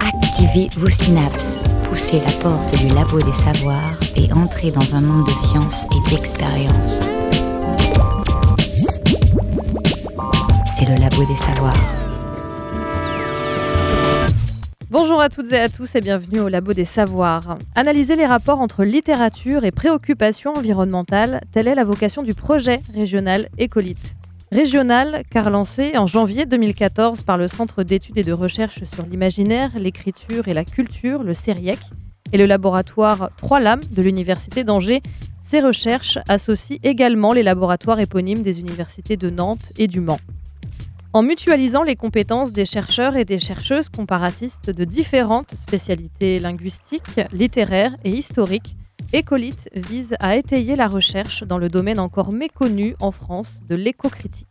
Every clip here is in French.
Activez vos synapses, poussez la porte du labo des savoirs et entrez dans un monde de science et d'expérience. C'est le labo des savoirs. Bonjour à toutes et à tous et bienvenue au Labo des Savoirs. Analyser les rapports entre littérature et préoccupations environnementales, telle est la vocation du projet régional Écolite. Régional, car lancé en janvier 2014 par le Centre d'études et de recherche sur l'imaginaire, l'écriture et la culture, le CERIEC, et le laboratoire Trois Lames de l'Université d'Angers, ces recherches associent également les laboratoires éponymes des universités de Nantes et du Mans. En mutualisant les compétences des chercheurs et des chercheuses comparatistes de différentes spécialités linguistiques, littéraires et historiques, Écolite vise à étayer la recherche dans le domaine encore méconnu en France de l'écocritique.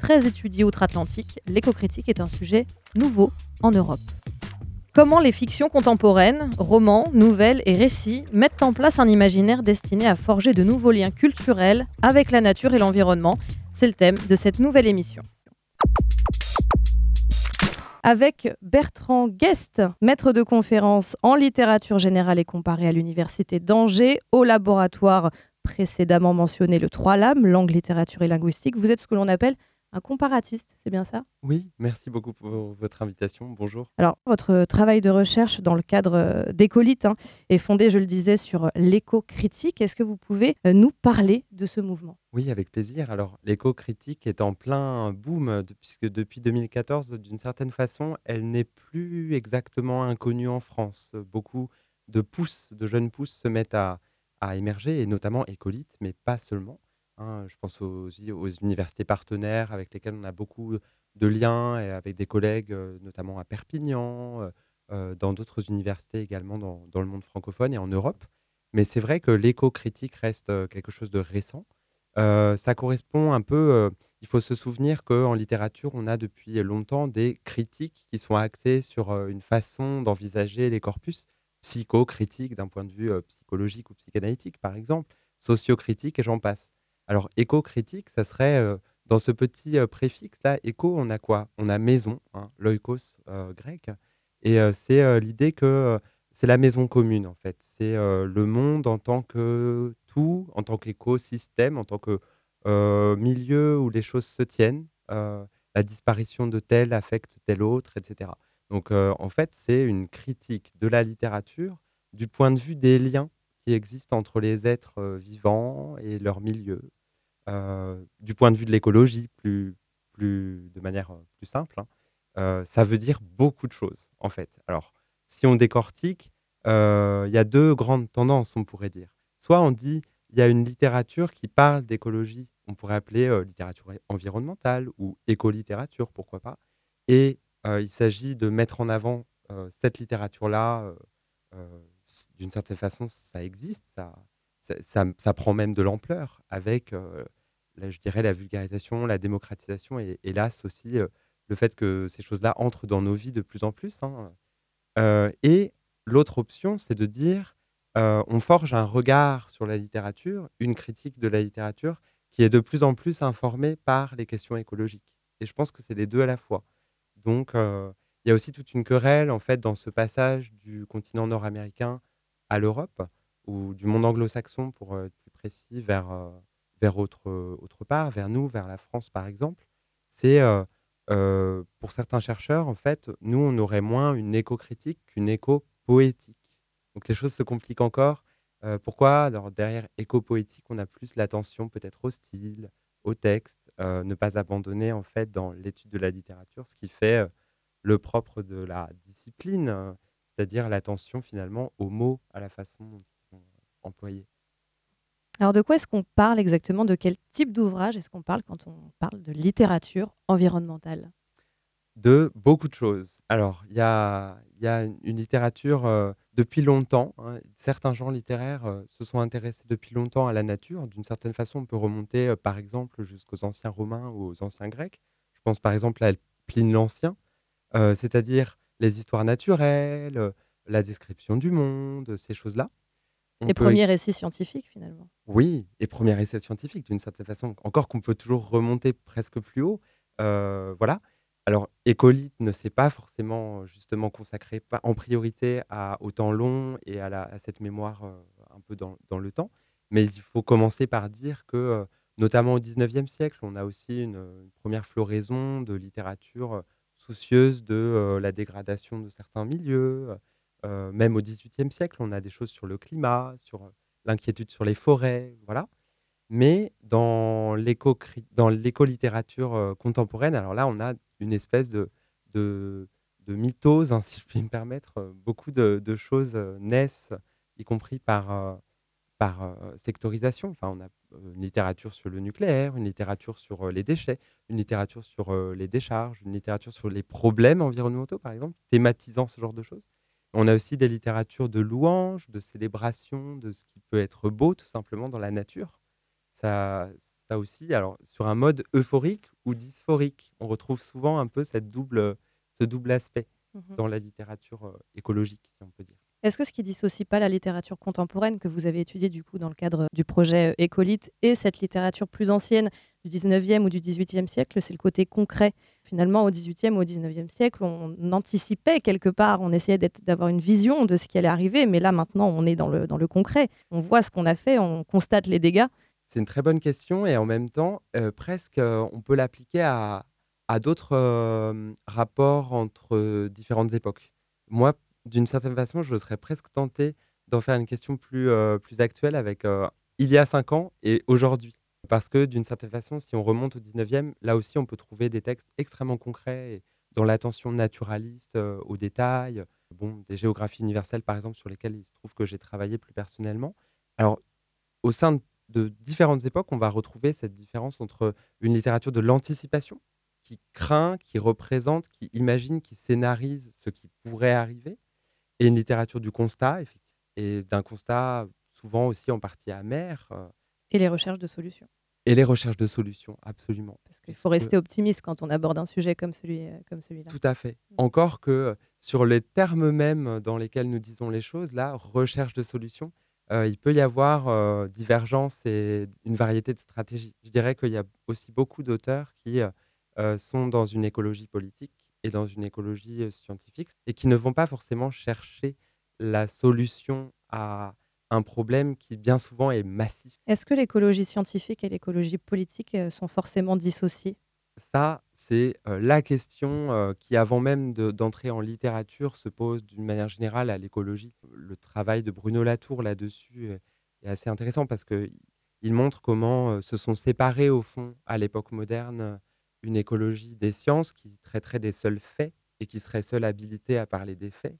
Très étudié outre-Atlantique, l'écocritique est un sujet nouveau en Europe. Comment les fictions contemporaines, romans, nouvelles et récits mettent en place un imaginaire destiné à forger de nouveaux liens culturels avec la nature et l'environnement? C'est le thème de cette nouvelle émission avec Bertrand Guest, maître de conférence en littérature générale et comparée à l'Université d'Angers, au laboratoire précédemment mentionné le Trois Lames, langue, littérature et linguistique. Vous êtes ce que l'on appelle un comparatiste, c'est bien ça? Oui, merci beaucoup pour votre invitation. Bonjour. Alors, votre travail de recherche dans le cadre euh, d'Écolite hein, est fondé, je le disais, sur l'éco-critique. Est-ce que vous pouvez euh, nous parler de ce mouvement? Oui, avec plaisir. Alors, l'éco-critique est en plein boom, puisque depuis 2014, d'une certaine façon, elle n'est plus exactement inconnue en France. Beaucoup de pousses, de jeunes pousses se mettent à, à émerger, et notamment Écolite, mais pas seulement. Hein, je pense aux, aux universités partenaires avec lesquelles on a beaucoup de liens et avec des collègues, euh, notamment à Perpignan, euh, euh, dans d'autres universités également dans, dans, le monde francophone et en Europe. Mais c'est vrai que l'éco-critique reste quelque chose de récent. ça correspond un peu, il faut se souvenir qu'en littérature, on a depuis longtemps des critiques qui sont axées sur une façon d'envisager les corpus psychocritiques d'un point de vue psychologique ou psychanalytique, par exemple, sociocritique et j'en passe. Alors, éco-critique, ça serait euh, dans ce petit euh, préfixe-là, éco, on a quoi? On a maison, hein, loikos euh, grec. Et c'est l'idée que c'est la maison commune, en fait. C'est le monde en tant que tout, en tant qu'écosystème, en tant que milieu où les choses se tiennent. la disparition de tel affecte tel autre, etc. Donc, en fait, c'est une critique de la littérature du point de vue des liens qui existent entre les êtres vivants et leur milieu, du point de vue de l'écologie, plus, de manière euh, plus simple, hein, euh, ça veut dire beaucoup de choses, en fait. Alors, si on décortique, il y a deux grandes tendances, on pourrait dire. Soit on dit, il y a une littérature qui parle d'écologie, on pourrait appeler littérature environnementale ou écolittérature, pourquoi pas. Et il s'agit de mettre en avant cette littérature-là. D'une certaine façon, ça existe, ça, ça, prend même de l'ampleur avec, je dirais, la vulgarisation, la démocratisation et hélas aussi le fait que ces choses-là entrent dans nos vies de plus en plus. Hein. Et l'autre option, c'est de dire, on forge un regard sur la littérature, une critique de la littérature qui est de plus en plus informée par les questions écologiques. Et je pense que c'est les deux à la fois. Donc, il y a aussi toute une querelle en fait dans ce passage du continent nord-américain à l'Europe ou du monde anglo-saxon, pour être plus précis, vers, vers autre, autre part, vers nous, vers la France par exemple, c'est euh, euh, pour certains chercheurs, en fait, nous, on aurait moins une éco-critique qu'une éco-poétique. Donc les choses se compliquent encore. pourquoi? Alors, Derrière éco-poétique, on a plus l'attention peut-être au style, au texte, ne pas abandonner en fait dans l'étude de la littérature, ce qui fait le propre de la discipline, c'est-à-dire l'attention finalement aux mots, à la façon dont employés. Alors de quoi est-ce qu'on parle exactement? De quel type d'ouvrage est-ce qu'on parle quand on parle de littérature environnementale? De beaucoup de choses. Alors il y a, une littérature euh, depuis longtemps. Hein. certains genres littéraires euh, se sont intéressés depuis longtemps à la nature. D'une certaine façon, on peut remonter euh, par exemple jusqu'aux anciens romains ou aux anciens grecs. Je pense par exemple à Pline l'Ancien, c'est-à-dire les histoires naturelles, la description du monde, ces choses-là. Les premiers récits scientifiques, finalement. Oui, et premiers essais scientifiques, d'une certaine façon. Encore qu'on peut toujours remonter presque plus haut. Euh, voilà. Alors, Écolite ne s'est pas forcément justement consacré en priorité à, au temps long et à, cette mémoire euh, un peu dans, le temps. Mais il faut commencer par dire que, euh, notamment au XIXe siècle, on a aussi une, première floraison de littérature soucieuse de la dégradation de certains milieux, euh, même au XVIIIe siècle, on a des choses sur le climat, sur euh, l'inquiétude sur les forêts, voilà. Mais dans l'éco-littérature euh, contemporaine, alors là, on a une espèce de, de, mythose, hein, si je puis me permettre. Beaucoup de, choses naissent, y compris par, par sectorisation. Enfin, on a une littérature sur le nucléaire, une littérature sur les déchets, une littérature sur les décharges, une littérature sur les problèmes environnementaux, par exemple, thématisant ce genre de choses. On a aussi des littératures de louanges, de célébration de ce qui peut être beau tout simplement dans la nature. Ça, ça aussi, alors sur un mode euphorique ou dysphorique, on retrouve souvent un peu cette double, ce double aspect mmh dans la littérature euh, écologique, si on peut dire. Est-ce que ce qui dissocie pas la littérature contemporaine que vous avez étudiée du coup dans le cadre du projet Écolite et cette littérature plus ancienne du 19e ou du 18e siècle, c'est le côté concret Finalement, au 18e ou au 19e siècle, on anticipait quelque part, on essayait d'avoir une vision de ce qui allait arriver, mais là maintenant, on est dans le, dans le concret. On voit ce qu'on a fait, on constate les dégâts. C'est une très bonne question et en même temps, euh, presque, euh, on peut l'appliquer à, d'autres euh, rapports entre différentes époques. Moi, d'une certaine façon, je serais presque tenté d'en faire une question plus, actuelle avec il y a cinq ans et aujourd'hui. Parce que d'une certaine façon, si on remonte au 19e, là aussi, on peut trouver des textes extrêmement concrets et dans l'attention naturaliste euh, aux détails, des géographies universelles par exemple, sur lesquelles il se trouve que j'ai travaillé plus personnellement. Alors, au sein de différentes époques, on va retrouver cette différence entre une littérature de l'anticipation, qui craint, qui représente, qui imagine, qui scénarise ce qui pourrait arriver, et une littérature du constat, et d'un constat souvent aussi en partie amer. Et les recherches de solutions. Et les recherches de solutions, absolument. Parce qu'il faut rester optimiste quand on aborde un sujet comme celui euh, comme celui-là. Tout à fait. Mm. Encore que euh, sur les termes mêmes dans lesquels nous disons les choses, là, recherche de solutions, il peut y avoir divergence et une variété de stratégies. Je dirais qu'il y a aussi beaucoup d'auteurs qui sont dans une écologie politique et dans une écologie scientifique et qui ne vont pas forcément chercher la solution à un problème qui bien souvent est massif. Est-ce que l'écologie scientifique et l'écologie politique sont forcément dissociées? Ça, c'est la question qui, avant même d'entrer en littérature, se pose d'une manière générale à l'écologie. Le travail de Bruno Latour là-dessus est assez intéressant parce qu'il montre comment se sont séparés au fond à l'époque moderne une écologie des sciences qui traiterait des seuls faits et qui serait seule habilitée à parler des faits,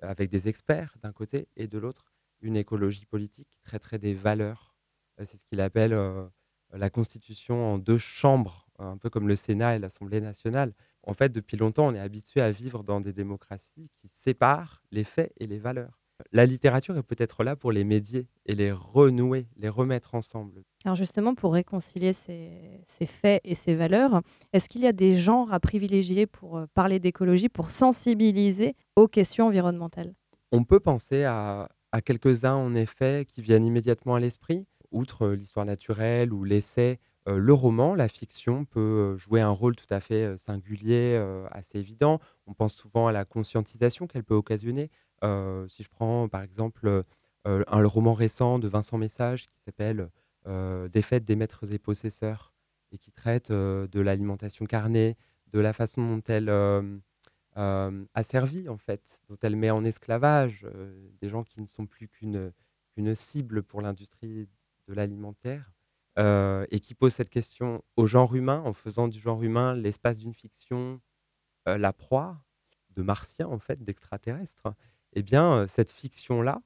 avec des experts d'un côté, et de l'autre, une écologie politique qui traiterait des valeurs. Euh, c'est ce qu'il appelle euh, la constitution en deux chambres, un peu comme le Sénat et l'Assemblée nationale. En fait, depuis longtemps, on est habitué à vivre dans des démocraties qui séparent les faits et les valeurs la littérature est peut-être là pour les médier et les renouer, les remettre ensemble. Alors justement, pour réconcilier ces, faits et ces valeurs, est-ce qu'il y a des genres à privilégier pour euh, parler d'écologie, pour sensibiliser aux questions environnementales? On peut penser à, quelques-uns, en effet, qui viennent immédiatement à l'esprit. Outre euh, l'histoire naturelle ou l'essai, euh, le roman, la fiction peut jouer un rôle tout à fait singulier, assez évident. On pense souvent à la conscientisation qu'elle peut occasionner. Euh, si je prends par exemple euh, un roman récent de Vincent Message qui s'appelle euh, Des fêtes des maîtres et possesseurs et qui traite de l'alimentation carnée, de la façon dont elle a servi en fait, dont elle met en esclavage des gens qui ne sont plus qu'une cible pour l'industrie de l'alimentaire et qui pose cette question au genre humain en faisant du genre humain l'espace d'une fiction, la proie de martiens en fait, d'extraterrestres eh bien, cette fiction-là,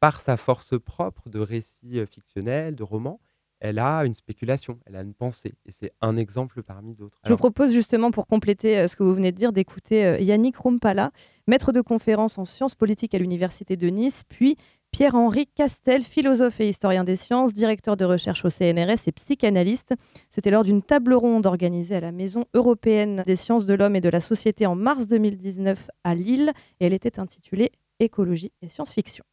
par sa force propre de récit fictionnel, de roman, elle a une spéculation, elle a une pensée. Et c'est un exemple parmi d'autres. Je vous propose justement, pour compléter ce que vous venez de dire, d'écouter Yannick Rumpala, maître de conférence en sciences politiques à l'Université de Nice, puis Pierre-Henri Castel, philosophe et historien des sciences, directeur de recherche au CNRS et psychanalyste. C'était lors d'une table ronde organisée à la Maison européenne des sciences de l'homme et de la société en mars 2019 à Lille et elle était intitulée Écologie et science-fiction.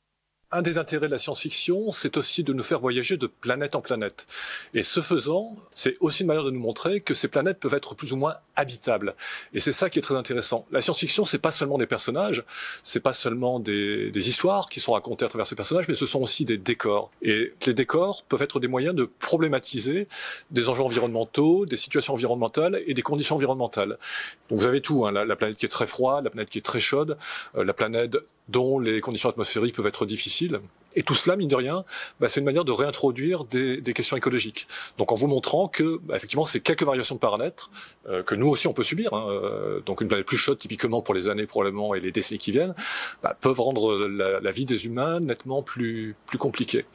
Un des intérêts de la science-fiction, c'est aussi de nous faire voyager de planète en planète. Et ce faisant, c'est aussi une manière de nous montrer que ces planètes peuvent être plus ou moins habitables. Et c'est ça qui est très intéressant. La science-fiction, c'est pas seulement des personnages, c'est pas seulement des, histoires qui sont racontées à travers ces personnages, mais ce sont aussi des décors. Et les décors peuvent être des moyens de problématiser des enjeux environnementaux, des situations environnementales et des conditions environnementales. Donc vous avez tout, hein, la, la, planète qui est très froide, la planète qui est très chaude, euh, la planète dont les conditions atmosphériques peuvent être difficiles. Et tout cela, mine de rien, bah, c'est une manière de réintroduire des, des, questions écologiques. Donc en vous montrant que, bah, effectivement, c'est quelques variations de paramètres euh, que nous aussi on peut subir. Hein, euh, donc une planète plus chaude, typiquement pour les années probablement et les décennies qui viennent, bah, peuvent rendre la, la, vie des humains nettement plus plus compliquée.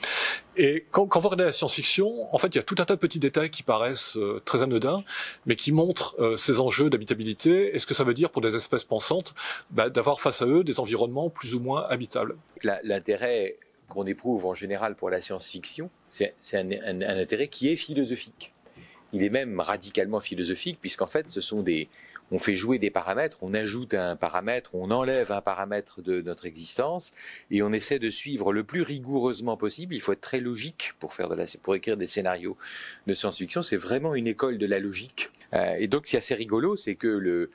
Et quand, quand vous regardez la science-fiction, en fait, il y a tout un tas de petits détails qui paraissent euh, très anodins, mais qui montrent euh, ces enjeux d'habitabilité et ce que ça veut dire pour des espèces pensantes bah, d'avoir face à eux des environnements plus ou moins habitables. L'intérêt qu'on éprouve en général pour la science-fiction, c'est un, intérêt qui est philosophique. Il est même radicalement philosophique, puisqu'en fait, ce sont des, on fait jouer des paramètres, on ajoute un paramètre, on enlève un paramètre de notre existence, et on essaie de suivre le plus rigoureusement possible. Il faut être très logique pour faire de la, pour écrire des scénarios de science-fiction. C'est vraiment une école de la logique. Euh, et donc, c'est assez rigolo, c'est que le,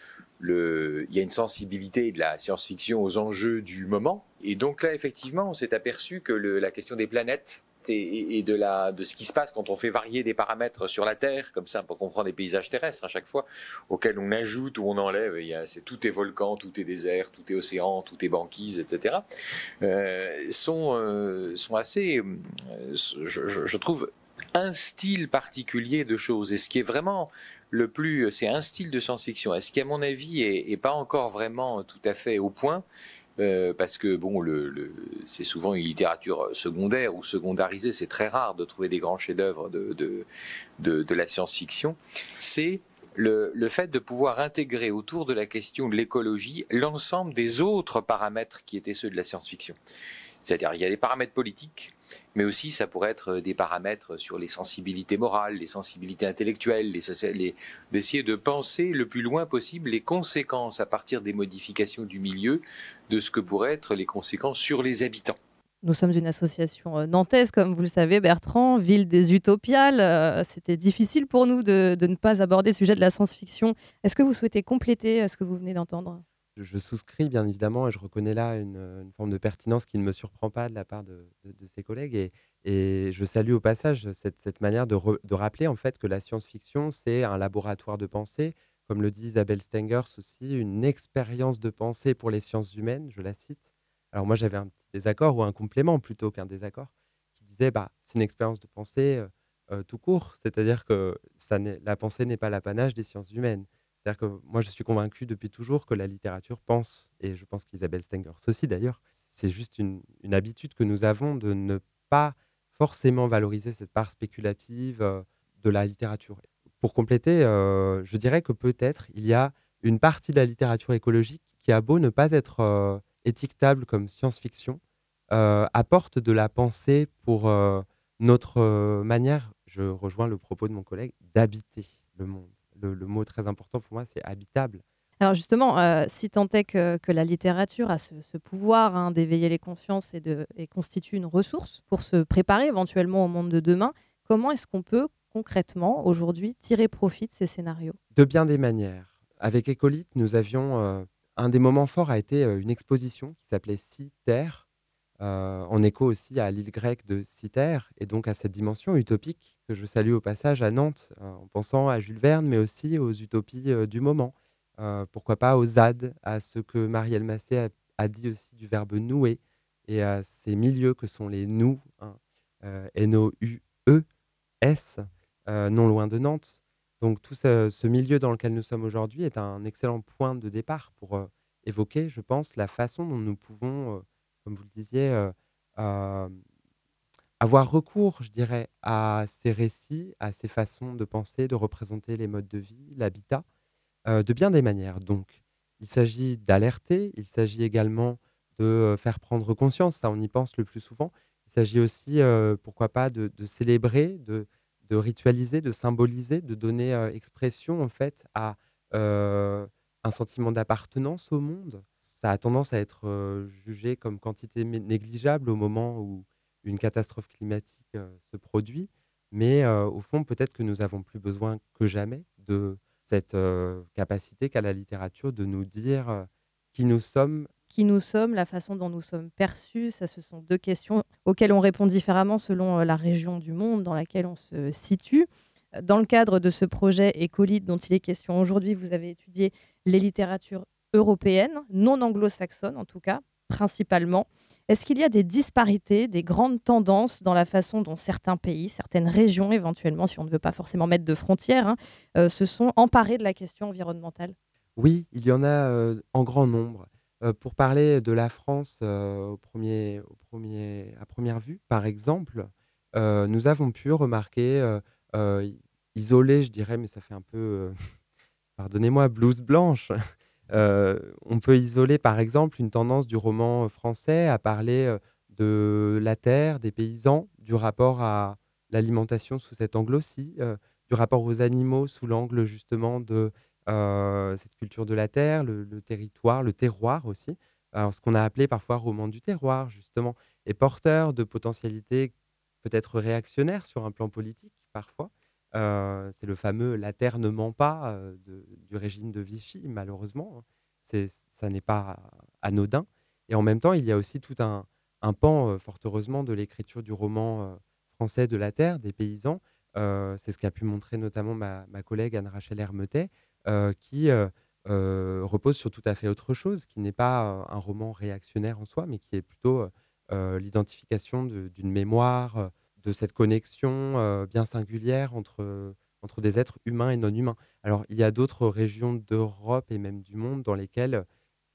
il y a une sensibilité de la science-fiction aux enjeux du moment. Et donc là, effectivement, on s'est aperçu que la question des planètes et, de, ce qui se passe quand on fait varier des paramètres sur la Terre, comme ça, pour comprendre les paysages terrestres à chaque fois, auxquels on ajoute ou on enlève. Il tout est volcan, tout est désert, tout est océan, tout est banquise, etc. Euh, sont, euh, sont assez, euh, je, je trouve, un style particulier de choses. Et ce qui est vraiment le plus, c'est un style de science-fiction. Ce qui, à mon avis, est, pas encore vraiment tout à fait au point, euh, parce que bon, le, c'est souvent une littérature secondaire ou secondarisée. C'est très rare de trouver des grands chefs-d'œuvre de, la science-fiction. C'est le, fait de pouvoir intégrer autour de la question de l'écologie l'ensemble des autres paramètres qui étaient ceux de la science-fiction. C'est-à-dire, il y a les paramètres politiques, mais aussi ça pourrait être des paramètres sur les sensibilités morales, les sensibilités intellectuelles, les, les, d'essayer de penser le plus loin possible les conséquences à partir des modifications du milieu de ce que pourraient être les conséquences sur les habitants. Nous sommes une association nantaise, comme vous le savez, Bertrand, ville des utopiales. C'était difficile pour nous de, de ne pas aborder le sujet de la science-fiction. Est-ce que vous souhaitez compléter ce que vous venez d'entendre? Je souscris bien évidemment et je reconnais là une, une, forme de pertinence qui ne me surprend pas de la part de, ses collègues et, je salue au passage cette, manière de, re, de, rappeler en fait que la science-fiction c'est un laboratoire de pensée, comme le dit Isabelle Stengers aussi, une expérience de pensée pour les sciences humaines, je la cite. Alors moi j'avais un petit désaccord ou un complément plutôt qu'un désaccord qui disait bah c'est une expérience de pensée euh, euh, tout court, c'est-à-dire que ça la pensée n'est pas l'apanage des sciences humaines. C'est-à-dire que moi, je suis convaincu depuis toujours que la littérature pense, et je pense qu'Isabelle Stengers aussi d'ailleurs, c'est juste une, habitude que nous avons de ne pas forcément valoriser cette part spéculative euh, de la littérature. Pour compléter, euh, je dirais que peut-être il y a une partie de la littérature écologique qui a beau ne pas être euh, étiquetable comme science-fiction, apporte de la pensée pour notre manière, je rejoins le propos de mon collègue, d'habiter le monde le, le, mot très important pour moi, c'est habitable. Alors justement, euh, si tant est que, que, la littérature a ce, ce pouvoir hein, d'éveiller les consciences et, de, et constitue une ressource pour se préparer éventuellement au monde de demain, comment est-ce qu'on peut concrètement aujourd'hui tirer profit de ces scénarios? De bien des manières. Avec Écolite, nous avions euh, un des moments forts a été euh, une exposition qui s'appelait Si Terre, euh, en écho aussi à l'île grecque de Citer et donc à cette dimension utopique que je salue au passage à Nantes euh, en pensant à Jules Verne mais aussi aux utopies euh, du moment. Euh, pourquoi pas aux ZAD, à ce que Marielle Massé a, dit aussi du verbe nouer et à ces milieux que sont les nous, hein, N-O-U-E-S, non loin de Nantes. Donc tout ce, milieu dans lequel nous sommes aujourd'hui est un excellent point de départ pour évoquer, je pense, la façon dont nous pouvons comme vous le disiez, euh, euh, avoir recours, je dirais, à ces récits, à ces façons de penser, de représenter les modes de vie, l'habitat, euh, de bien des manières. Donc, il s'agit d'alerter, il s'agit également de faire prendre conscience, ça on y pense le plus souvent. Il s'agit aussi, euh, pourquoi pas, de, célébrer, de, ritualiser, de symboliser, de donner euh, expression en fait à euh, un sentiment d'appartenance au monde ça a tendance à être jugé comme quantité négligeable au moment où une catastrophe climatique se produit. Mais au fond, peut-être que nous avons plus besoin que jamais de cette capacité qu'a la littérature de nous dire qui nous sommes. Qui nous sommes, la façon dont nous sommes perçus, ça, ce sont deux questions auxquelles on répond différemment selon la région du monde dans laquelle on se situe. Dans le cadre de ce projet Écolite dont il est question aujourd'hui, vous avez étudié les littératures européennes, non anglo-saxonnes en tout cas, principalement. Est-ce qu'il y a des disparités, des grandes tendances dans la façon dont certains pays, certaines régions éventuellement, si on ne veut pas forcément mettre de frontières, hein, euh, se sont emparés de la question environnementale? Oui, il y en a euh, en grand nombre. Euh, pour parler de la France au premier, au premier, à première vue, par exemple, nous avons pu remarquer, isolé je dirais, mais ça fait un peu, pardonnez-moi, blouse blanche, on peut isoler par exemple une tendance du roman français à parler euh, de la terre, des paysans, du rapport à l'alimentation sous cet angle aussi, euh, du rapport aux animaux sous l'angle justement de cette culture de la terre, le, territoire, le terroir aussi. Alors, ce qu'on a appelé parfois roman du terroir, justement, est porteur de potentialités peut-être réactionnaires sur un plan politique, parfois. Euh, c'est le fameux La Terre ne ment pas euh, du régime de Vichy, malheureusement. Hein. Ça n'est pas anodin. Et en même temps, il y a aussi tout un, pan, euh, fort heureusement, de l'écriture du roman français de la Terre, des paysans. c'est ce qu'a pu montrer notamment ma, collègue Anne-Rachel Hermetet, qui repose sur tout à fait autre chose, qui n'est pas un roman réactionnaire en soi, mais qui est plutôt l'identification d'une mémoire de cette connexion bien singulière entre, entre des êtres humains et non humains. Alors, il y a d'autres régions d'Europe et même du monde dans lesquelles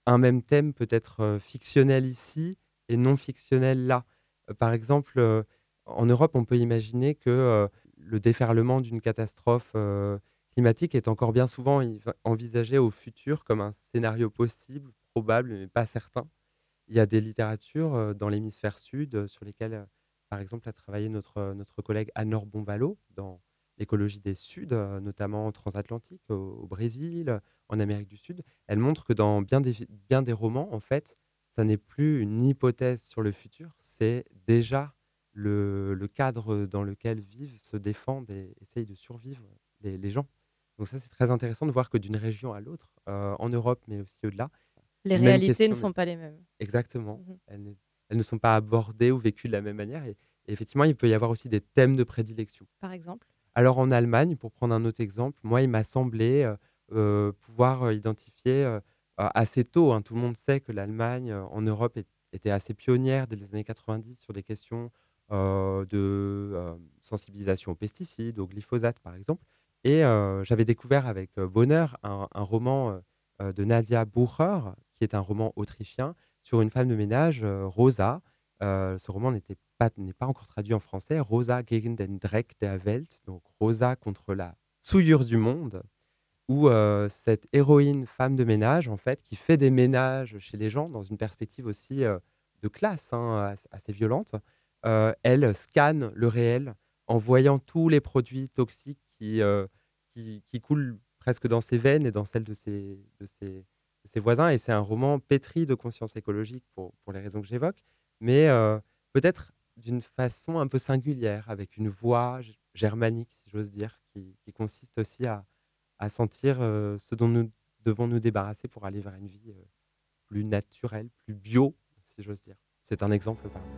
un même thème peut être fictionnel ici et non fictionnel là. Par exemple, en Europe, on peut imaginer que le déferlement d'une catastrophe climatique est encore bien souvent envisagé au futur comme un scénario possible, probable, mais pas certain. Il y a des littératures dans l'hémisphère sud sur lesquelles par exemple, a travaillé notre, notre collègue Anor Bonvalo dans l'écologie des Suds, notamment transatlantique, au, au, Brésil, en Amérique du Sud. Elle montre que dans bien des, bien des romans, en fait, ça n'est plus une hypothèse sur le futur, c'est déjà le, le, cadre dans lequel vivent, se défendent et essayent de survivre les, les gens. Donc ça, c'est très intéressant de voir que d'une région à l'autre, euh, en Europe, mais aussi au-delà, les réalités ne sont pas les mêmes. Exactement. Mmh elles ne sont pas abordées ou vécues de la même manière. Et, effectivement, il peut y avoir aussi des thèmes de prédilection. Par exemple? Alors en Allemagne, pour prendre un autre exemple, moi, il m'a semblé euh, euh, pouvoir euh, identifier assez tôt, hein, tout le monde sait que l'Allemagne en Europe était assez pionnière dès les années 90 sur des questions de sensibilisation aux pesticides, au glyphosate par exemple. Et j'avais découvert avec bonheur un, un roman de Nadia Bucher, qui est un roman autrichien, sur une femme de ménage, euh, Rosa. Euh, ce roman n'est pas, pas encore traduit en français. Rosa gegen den Dreck der Welt, donc Rosa contre la souillure du monde, où euh, cette héroïne femme de ménage, en fait, qui fait des ménages chez les gens dans une perspective aussi de classe hein, assez violente, elle scanne le réel en voyant tous les produits toxiques qui, qui, coulent presque dans ses veines et dans celles de ses, ses voisins. Et c'est un roman pétri de conscience écologique pour, pour les raisons que j'évoque, mais euh, peut-être d'une façon un peu singulière, avec une voix germanique, si j'ose dire, qui, qui, consiste aussi à, à sentir euh, ce dont nous devons nous débarrasser pour aller vers une vie euh, plus naturelle, plus bio, si j'ose dire. C'est un exemple parmi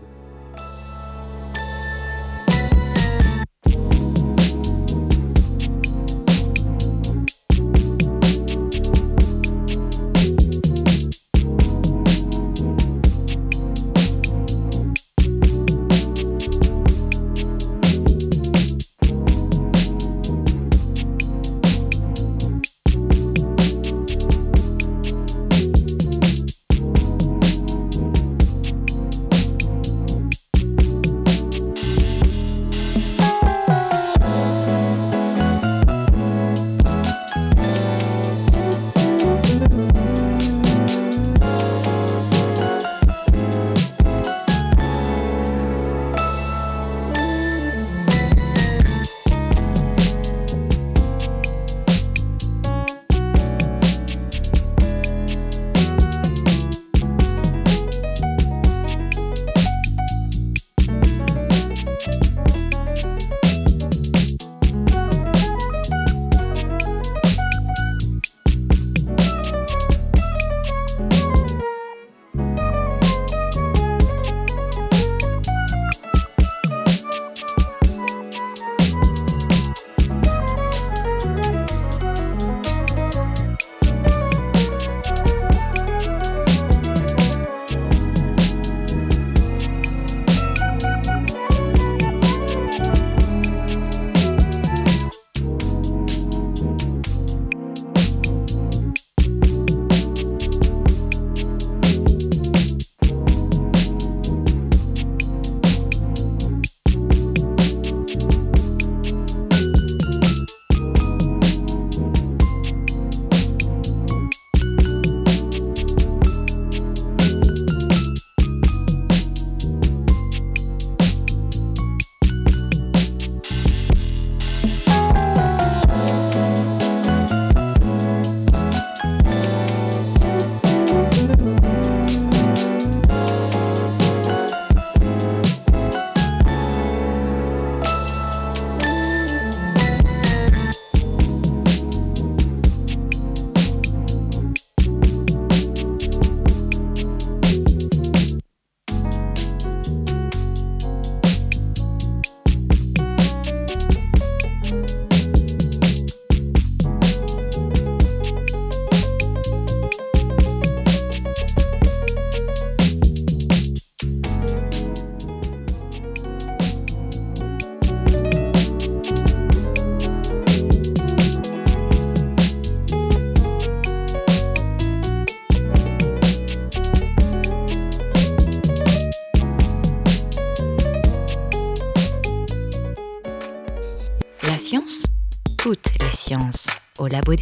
Labo.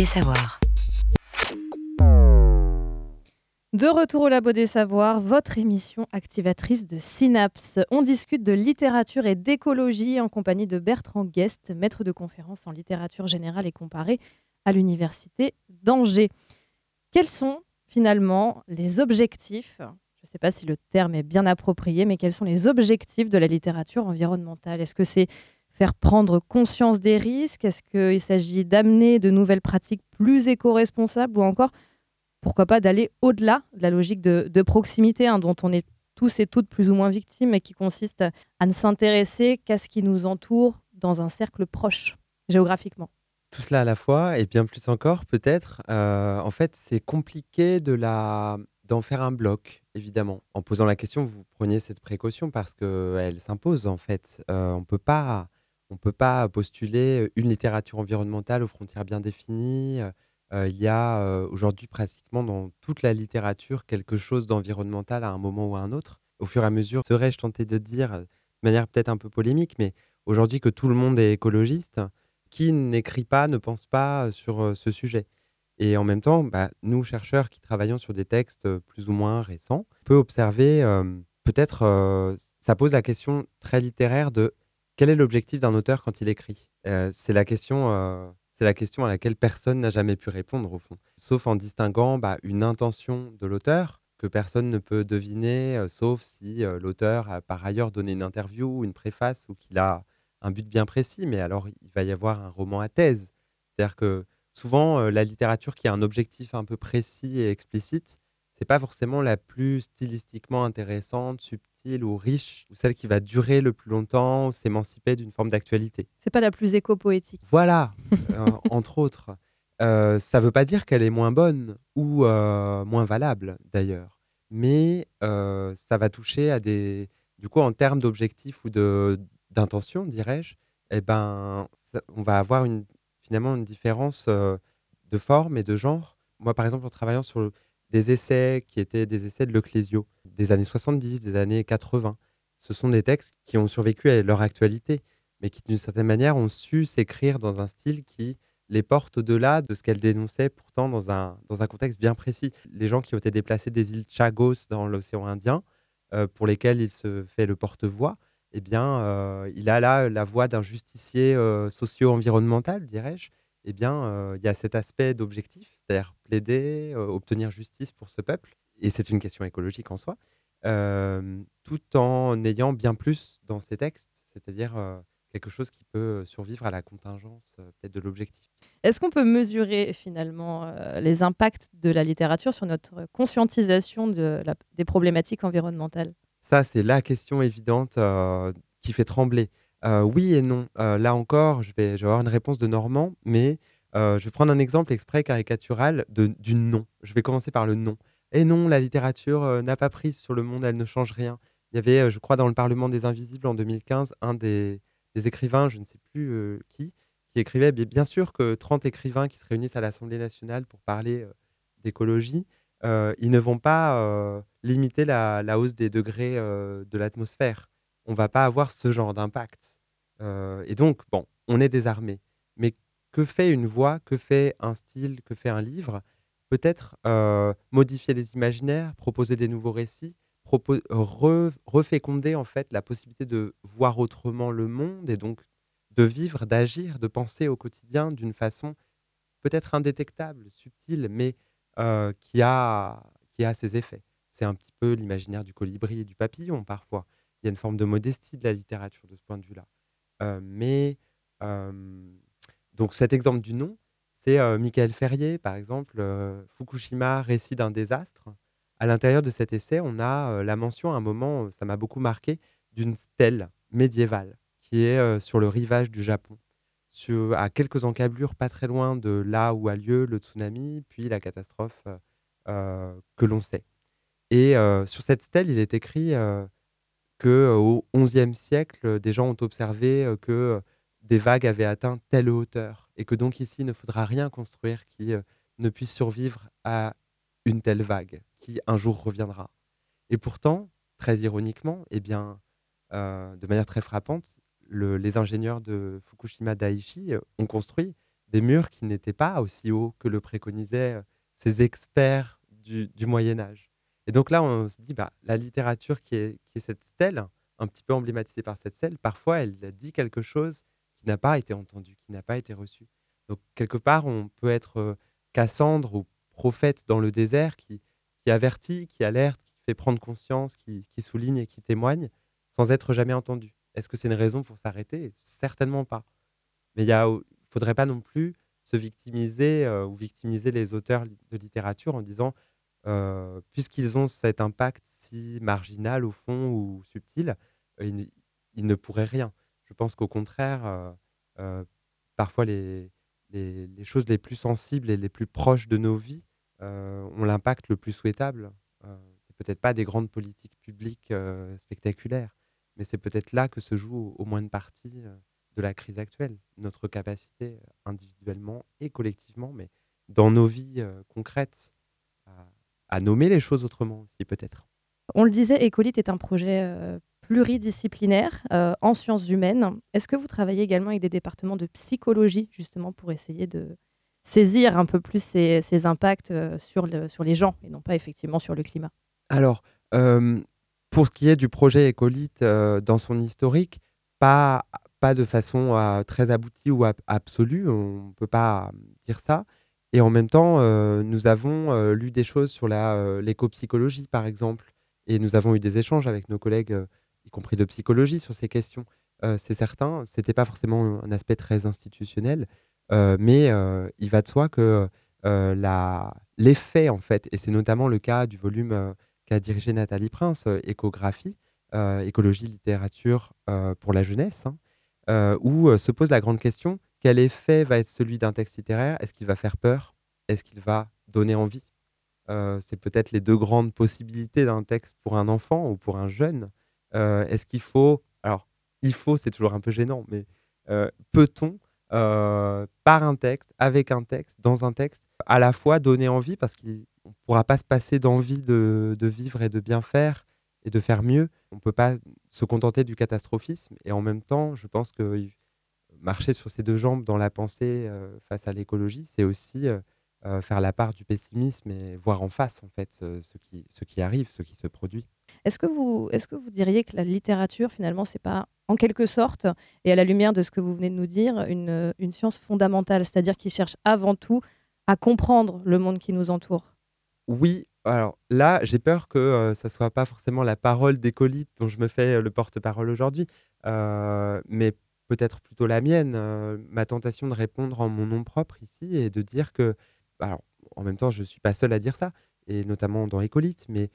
De retour au Labo des Savoirs, votre émission activatrice de Synapse. On discute de littérature et d'écologie en compagnie de Bertrand Guest, maître de conférence en littérature générale et comparée à l'Université d'Angers. Quels sont finalement les objectifs, je ne sais pas si le terme est bien approprié, mais quels sont les objectifs de la littérature environnementale? Est-ce que c'est faire prendre conscience des risques? Est-ce qu'il s'agit d'amener de nouvelles pratiques plus éco-responsables ou encore pourquoi pas d'aller au-delà de la logique de, proximité hein, dont on est tous et toutes plus ou moins victimes et qui consiste à ne s'intéresser qu'à ce qui nous entoure dans un cercle proche géographiquement? Tout cela à la fois et bien plus encore peut-être. Euh, en fait, c'est compliqué de la d'en faire un bloc, évidemment. En posant la question, vous preniez cette précaution parce qu'elle s'impose en fait. Euh, on peut pas, on peut pas postuler une littérature environnementale aux frontières bien définies. Il y a aujourd'hui pratiquement dans toute la littérature quelque chose d'environnemental à un moment ou à un autre. Au fur et à mesure, serais-je tenté de dire, de manière peut-être un peu polémique, mais aujourd'hui que tout le monde est écologiste, qui n'écrit pas, ne pense pas sur ce sujet? Et en même temps, bah, nous, chercheurs qui travaillons sur des textes plus ou moins récents, peut observer, peut-être, ça pose la question très littéraire de quel est l'objectif d'un auteur quand il écrit? C'est la question c'est la question à laquelle personne n'a jamais pu répondre au fond, sauf en distinguant bah, une intention de l'auteur que personne ne peut deviner, euh, sauf si euh, l'auteur a par ailleurs donné une interview ou une préface ou qu'il a un but bien précis, mais alors il va y avoir un roman à thèse. C'est-à-dire que souvent, euh, la littérature qui a un objectif un peu précis et explicite, c'est pas forcément la plus stylistiquement intéressante, ou riche, ou celle qui va durer le plus longtemps, s'émanciper d'une forme d'actualité. C'est pas la plus éco-poétique. Voilà, euh, entre autres. Euh, ça veut pas dire qu'elle est moins bonne ou euh, moins valable d'ailleurs, mais ça va toucher à des, du coup, en termes d'objectifs ou de d'intention, dirais-je, eh ben, on va avoir une, finalement une différence de forme et de genre. Moi, par exemple, en travaillant sur des essais qui étaient des essais de Leclésio, des années 70, des années 80. Ce sont des textes qui ont survécu à leur actualité, mais qui d'une certaine manière ont su s'écrire dans un style qui les porte au-delà de ce qu'elles dénonçaient pourtant dans un, dans un contexte bien précis. Les gens qui ont été déplacés des îles Chagos dans l'océan Indien, euh, pour lesquels il se fait le porte-voix, eh bien, euh, il a là la voix d'un justicier euh, socio-environnemental, dirais-je, eh bien, il y a cet aspect d'objectif, c'est-à-dire plaider, obtenir justice pour ce peuple, et c'est une question écologique en soi, euh, tout en ayant bien plus dans ces textes, c'est-à-dire quelque chose qui peut survivre à la contingence peut-être de l'objectif. Est-ce qu'on peut mesurer finalement les impacts de la littérature sur notre conscientisation de des problématiques environnementales? Ça, c'est la question évidente qui fait trembler. Euh, oui et non. Euh, là encore, je vais, avoir une réponse de Normand, mais euh, je vais prendre un exemple exprès caricatural de, du non. Je vais commencer par le non. Et non, la littérature n'a pas prise sur le monde, elle ne change rien. Il y avait, je crois, dans le Parlement des Invisibles en 2015, un des, écrivains, je ne sais plus qui, qui écrivait bien sûr que 30 écrivains qui se réunissent à l'Assemblée nationale pour parler d'écologie, ils ne vont pas limiter la, hausse des degrés de l'atmosphère on va pas avoir ce genre d'impact. Et donc, bon, on est désarmé. Mais que fait une voix, que fait un style, que fait un livre? Peut-être euh, modifier les imaginaires, proposer des nouveaux récits, reféconder en fait la possibilité de voir autrement le monde et donc de vivre, d'agir, de penser au quotidien d'une façon peut-être indétectable, subtile, mais euh, qui, a, qui a ses effets. C'est un petit peu l'imaginaire du colibri et du papillon parfois il y a une forme de modestie de la littérature de ce point de vue-là. Euh, mais donc cet exemple du nom, euh, Michael Ferrier, par exemple, euh, Fukushima, récit d'un désastre. À l'intérieur de cet essai, on a la mention, à un moment, ça m'a beaucoup marqué, d'une stèle médiévale qui est sur le rivage du Japon, à quelques encablures pas très loin de là où a lieu le tsunami, puis la catastrophe que l'on sait. Et sur cette stèle, il est écrit qu'au XIe siècle, des gens ont observé que des vagues avaient atteint telle hauteur et que donc ici, il ne faudra rien construire qui ne puisse survivre à une telle vague qui un jour reviendra. Et pourtant, très ironiquement, eh bien, de manière très frappante, les ingénieurs de Fukushima Daiichi ont construit des murs qui n'étaient pas aussi hauts que le préconisaient ces experts du, Moyen Âge. Et donc là, on se dit, bah, la littérature qui est, qui est cette stèle, un petit peu emblématisée par cette stèle, parfois elle dit quelque chose n'a pas été entendu, qui n'a pas été reçu. Donc quelque part, on peut être Cassandre ou prophète dans le désert qui, avertit, qui alerte, qui fait prendre conscience, qui, souligne et qui témoigne sans être jamais entendu. Est-ce que c'est une raison pour s'arrêter? Certainement pas. Mais il ne faudrait pas non plus se victimiser euh, ou victimiser les auteurs de littérature en disant, euh, puisqu'ils ont cet impact si marginal au fond ou subtil, euh, ils, ne pourraient rien. Je pense qu'au contraire, parfois les, les, les, choses les plus sensibles et les plus proches de nos vies ont l'impact le plus souhaitable. c'est peut-être pas des grandes politiques publiques spectaculaires, mais c'est peut-être là que se joue au moins une partie de la crise actuelle, notre capacité individuellement et collectivement, mais dans nos vies concrètes, à, nommer les choses autrement aussi peut-être. On le disait, Écolite est un projet pluridisciplinaire en sciences humaines. Est-ce que vous travaillez également avec des départements de psychologie, justement, pour essayer de saisir un peu plus ces, impacts sur, le, sur les gens et non pas effectivement sur le climat? Alors, pour ce qui est du projet Écolite dans son historique, pas, pas de façon euh, très aboutie ou absolue, on ne peut pas dire ça. Et en même temps, euh, nous avons euh, lu des choses sur l'éco-psychologie, par exemple, et nous avons eu des échanges avec nos collègues, y compris de psychologie, sur ces questions. C'est certain, ce n'était pas forcément un aspect très institutionnel, mais il va de soi que l'effet, en fait, et c'est notamment le cas du volume qu'a dirigé Nathalie Prince, Écographie, écologie, littérature pour la jeunesse, hein, euh, où euh, se pose la grande question quel effet va être celui d'un texte littéraire? Est-ce qu'il va faire peur? Est-ce qu'il va donner envie? Euh, C'est peut-être les deux grandes possibilités d'un texte pour un enfant ou pour un jeune. Est-ce qu'il faut Alors, il faut, c'est toujours un peu gênant, mais peut-on par un texte, avec un texte, dans un texte, à la fois donner envie, parce qu'on ne pourra pas se passer d'envie de, vivre et de bien faire, et de faire mieux. On ne peut pas se contenter du catastrophisme. Et en même temps, je pense que marcher sur ses deux jambes dans la pensée euh, face à l'écologie, c'est aussi euh, euh, faire la part du pessimisme et voir en face en fait ce, qui, ce qui arrive, ce qui se produit. Est-ce que vous, est-ce que vous diriez que la littérature, finalement, c'est pas en quelque sorte, et à la lumière de ce que vous venez de nous dire, une, une science fondamentale, c'est-à-dire qui cherche avant tout à comprendre le monde qui nous entoure? Oui, alors là, j'ai peur que ça soit pas forcément la parole des colites dont je me fais le porte-parole aujourd'hui, mais peut-être plutôt la mienne. ma tentation de répondre en mon nom propre ici et de dire que, alors, en même temps, je suis pas seul à dire ça, et notamment dans Écolite, mais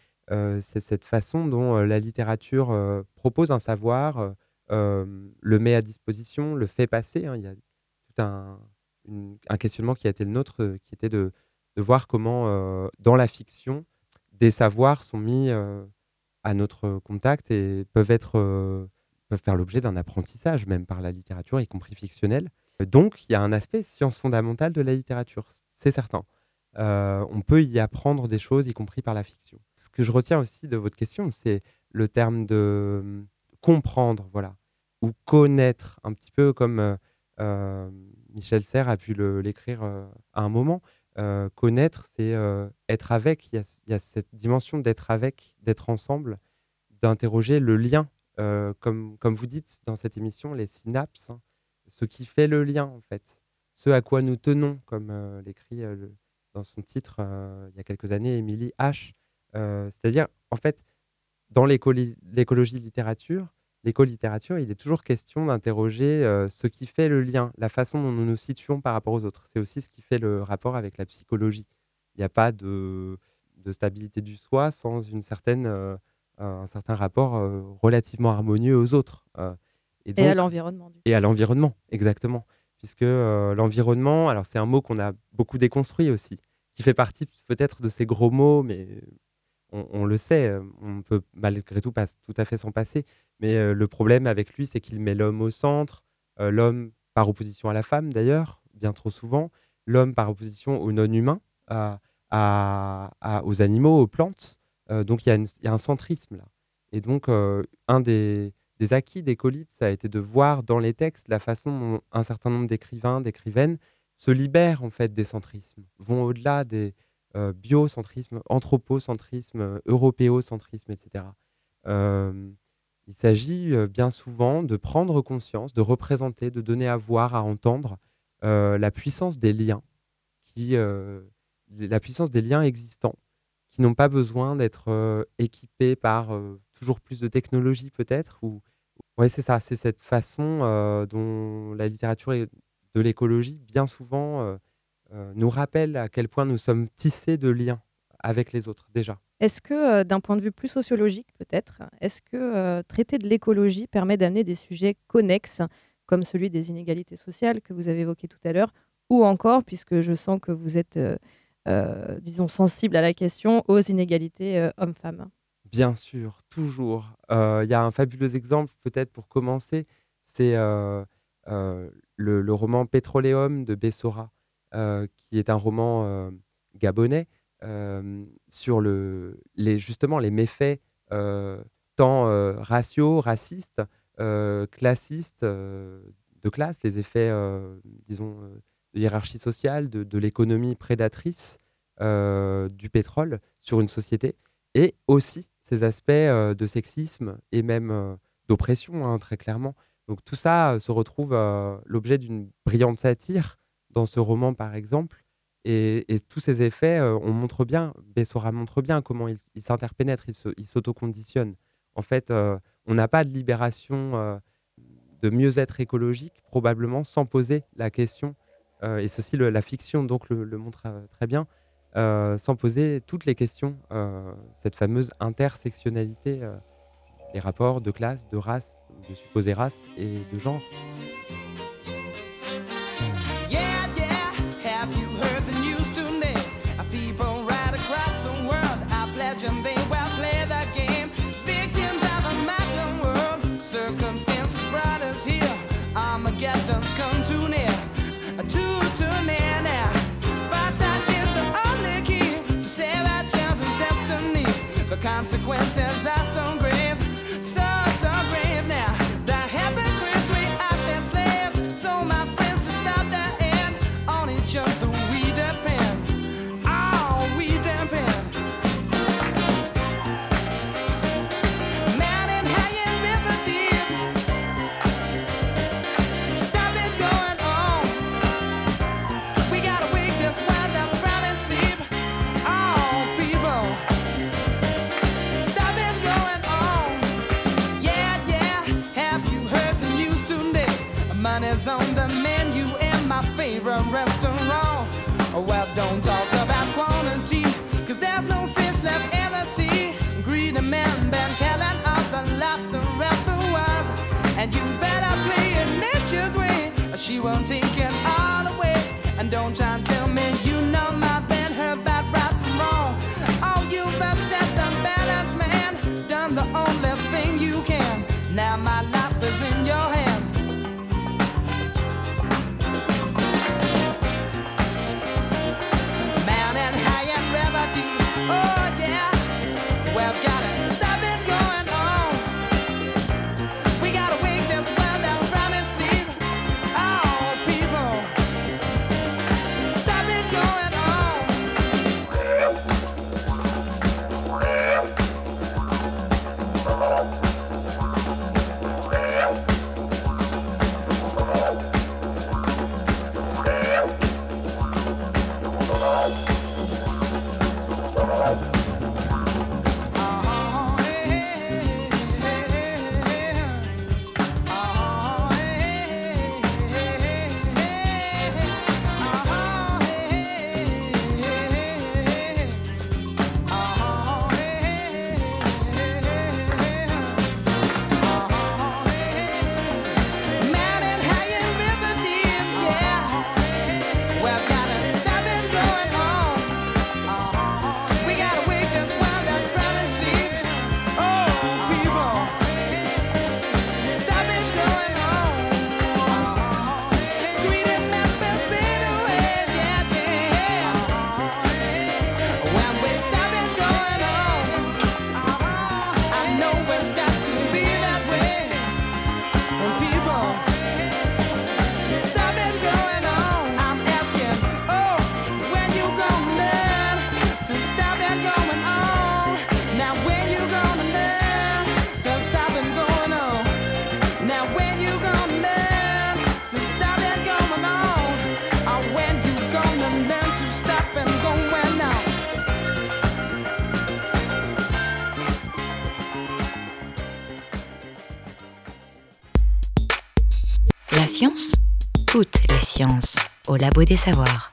c'est cette façon dont la littérature propose un savoir, le met à disposition, le fait passer. Hein. Il y a tout un, questionnement qui a été le nôtre, qui était de de voir comment, dans la fiction, des savoirs sont mis à notre contact et peuvent, être, peuvent faire l'objet d'un apprentissage, même par la littérature, y compris fictionnelle. Donc, il y a un aspect science fondamentale de la littérature, c'est certain. on peut y apprendre des choses, y compris par la fiction. Ce que je retiens aussi de votre question, c'est le terme de comprendre, voilà, ou connaître, un petit peu comme Michel Serres a pu l'écrire à un moment. Euh, connaître, c'est euh, être avec. Il y, a, cette dimension d'être avec, d'être ensemble, d'interroger le lien. Euh, comme, comme vous dites dans cette émission, les synapses, hein, ce qui fait le lien en fait, ce à quoi nous tenons, comme l'écrit dans son titre il y a quelques années, Émilie H. C'est-à-dire, en fait, dans l'écologie littérature, l'éco-littérature, il est toujours question d'interroger euh, ce qui fait le lien, la façon dont nous nous situons par rapport aux autres. C'est aussi ce qui fait le rapport avec la psychologie. Il n'y a pas de, stabilité du soi sans une certaine, euh, un certain rapport euh, relativement harmonieux aux autres. Et, à l'environnement. Et à l'environnement, exactement. Puisque l'environnement, alors c'est un mot qu'on a beaucoup déconstruit aussi, qui fait partie peut-être de ces gros mots, mais on, le sait, euh, on peut malgré tout pas tout à fait s'en passer. Mais euh, le problème avec lui, c'est qu'il met l'homme au centre, euh, l'homme par opposition à la femme d'ailleurs, bien trop souvent, l'homme par opposition au non-humain, aux animaux, aux plantes. donc il y, a un centrisme là. Et donc un des, acquis des colites, ça a été de voir dans les textes la façon dont un certain nombre d'écrivains, d'écrivaines se libèrent en fait des centrismes, vont au-delà des biocentrismes, anthropocentrismes, européocentrismes, etc. il s'agit bien souvent de prendre conscience, de représenter, de donner à voir, à entendre la puissance des liens, qui, la puissance des liens existants, qui n'ont pas besoin d'être équipés par toujours plus de technologie peut-être ou ouais c'est ça c'est cette façon dont la littérature de l'écologie bien souvent nous rappelle à quel point nous sommes tissés de liens avec les autres déjà. Est-ce que d'un point de vue plus sociologique peut-être, est-ce que traiter de l'écologie permet d'amener des sujets connexes comme celui des inégalités sociales que vous avez évoqué tout à l'heure ou encore puisque je sens que vous êtes disons sensible à la question aux inégalités hommes-femmes? Bien sûr, toujours. Il y a un fabuleux exemple, peut-être pour commencer, c'est le, roman Pétroléum de Bessora, qui est un roman gabonais sur le, les, justement les méfaits tant raciaux, racistes, classistes, de classe, les effets, disons, de hiérarchie sociale, de l'économie prédatrice du pétrole sur une société, et aussi ces aspects de sexisme et même d'oppression, hein, très clairement. Donc tout ça se retrouve l'objet d'une brillante satire dans ce roman, par exemple. Et, tous ces effets, on montre bien, Bessora montre bien comment il, s'interpénètre, il s'autoconditionne. En fait, on n'a pas de libération de mieux-être écologique, probablement, sans poser la question, et ceci, la fiction donc le montre très bien, sans poser toutes les questions, euh, cette fameuse intersectionnalité, euh, les rapports de classe, de race, de supposée race et de genre. Money's on the menu in my favorite restaurant. Oh well, don't talk about quantity, cause there's no fish left in the sea. Greedy men been killing off the laughter afterwards. And you better play it nature's way, or she won't take it all away. And don't try and tell me you know my band, her bad right from wrong. Oh, you've upset the balance, man. Done the only thing you can. Now my life Labo des Savoirs.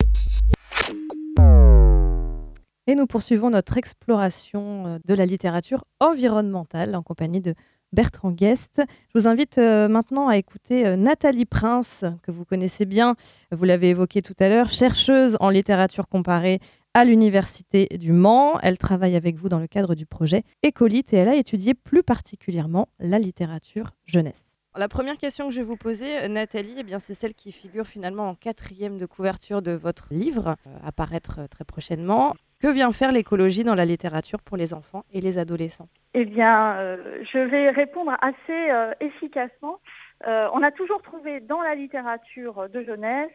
Et nous poursuivons notre exploration euh, de la littérature environnementale en compagnie de Bertrand Guest. Je vous invite euh, maintenant à écouter euh, Nathalie Prince, que vous connaissez bien, vous l'avez évoqué tout à l'heure, chercheuse en littérature comparée à l'Université du Mans. Elle travaille avec vous dans le cadre du projet Écolite et elle a étudié plus particulièrement la littérature jeunesse. La première question que je vais vous poser, Nathalie, eh c'est celle qui figure finalement en quatrième de couverture de votre livre, à paraître très prochainement. Que vient faire l'écologie dans la littérature pour les enfants et les adolescents? Eh bien, euh, je vais répondre assez euh, efficacement. Euh, on a toujours trouvé dans la littérature de jeunesse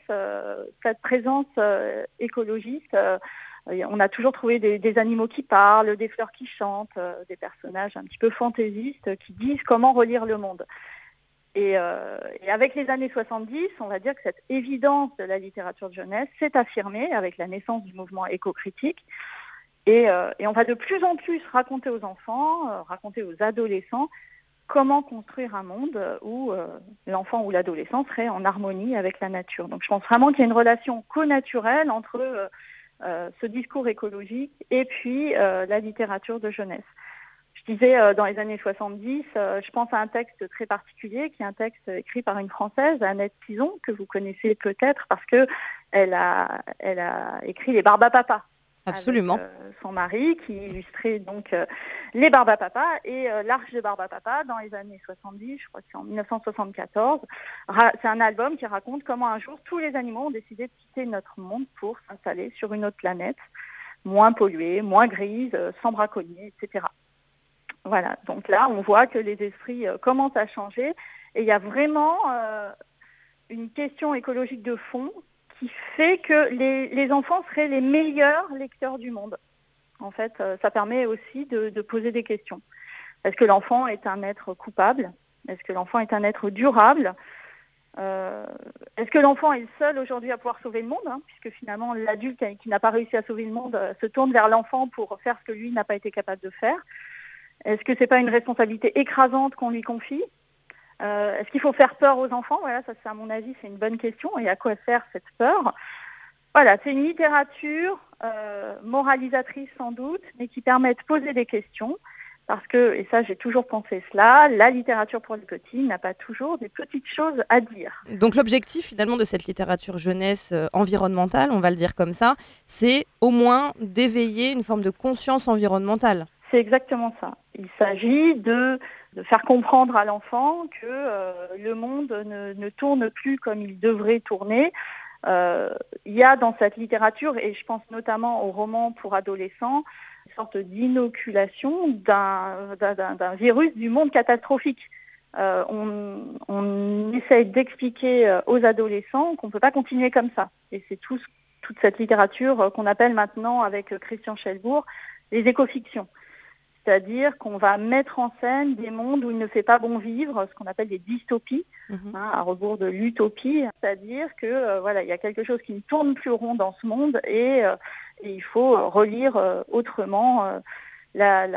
cette présence écologiste. on a toujours trouvé des, animaux qui parlent, des fleurs qui chantent, des personnages un petit peu fantaisistes qui disent comment relire le monde. Euh, et, avec les années 70, on va dire que cette évidence de la littérature de jeunesse s'est affirmée avec la naissance du mouvement éco-critique. Et, euh, on va de plus en plus raconter aux enfants, euh, raconter aux adolescents comment construire un monde où l'enfant ou l'adolescent serait en harmonie avec la nature. Donc je pense vraiment qu'il y a une relation co-naturelle entre ce discours écologique et puis la littérature de jeunesse. Je disais euh, dans les années 70, euh, je pense à un texte très particulier qui est un texte écrit par une Française, Annette Pison, que vous connaissez peut-être parce qu'elle a, elle a écrit Les Barbapapa. Absolument. Avec, euh, son mari qui illustrait donc les Barbapapa et l'Arche de Barbapapa dans les années 70, je crois que c'est en 1974. C'est un album qui raconte comment un jour tous les animaux ont décidé de quitter notre monde pour s'installer sur une autre planète, moins polluée, moins grise, sans braconniers, etc. Voilà, donc là, on voit que les esprits euh, commencent à changer et il y a vraiment euh, une question écologique de fond qui fait que les, enfants seraient les meilleurs lecteurs du monde. En fait, euh, ça permet aussi de, poser des questions. Est-ce que l'enfant est un être coupable? Est-ce que l'enfant est un être durable? Est-ce que l'enfant est le seul aujourd'hui à pouvoir sauver le monde hein, Puisque finalement, l'adulte qui n'a pas réussi à sauver le monde se tourne vers l'enfant pour faire ce que lui n'a pas été capable de faire? Est-ce que ce n'est pas une responsabilité écrasante qu'on lui confie euh, Est-ce qu'il faut faire peur aux enfants? Voilà, ça c'est à mon avis, c'est une bonne question. Et à quoi faire cette peur? Voilà, c'est une littérature euh, moralisatrice sans doute, mais qui permet de poser des questions. Parce que, et ça j'ai toujours pensé cela, la littérature pour les petits n'a pas toujours des petites choses à dire. Donc l'objectif finalement de cette littérature jeunesse euh, environnementale, on va le dire comme ça, c'est au moins d'éveiller une forme de conscience environnementale. C'est exactement ça. Il s'agit de, faire comprendre à l'enfant que euh, le monde ne, tourne plus comme il devrait tourner. Euh, il y a dans cette littérature, et je pense notamment au roman pour adolescents, une sorte d'inoculation d'un virus du monde catastrophique. Euh, on, essaye d'expliquer aux adolescents qu'on ne peut pas continuer comme ça. Et c'est tout, toute cette littérature qu'on appelle maintenant avec Christian Schelbourg les écofictions c'est-à-dire qu'on va mettre en scène des mondes où il ne fait pas bon vivre, ce qu'on appelle des dystopies, mhm. hein, à rebours de l'utopie, c'est-à-dire que euh, voilà, il y a quelque chose qui ne tourne plus rond dans ce monde et, euh, il faut relire euh, autrement la,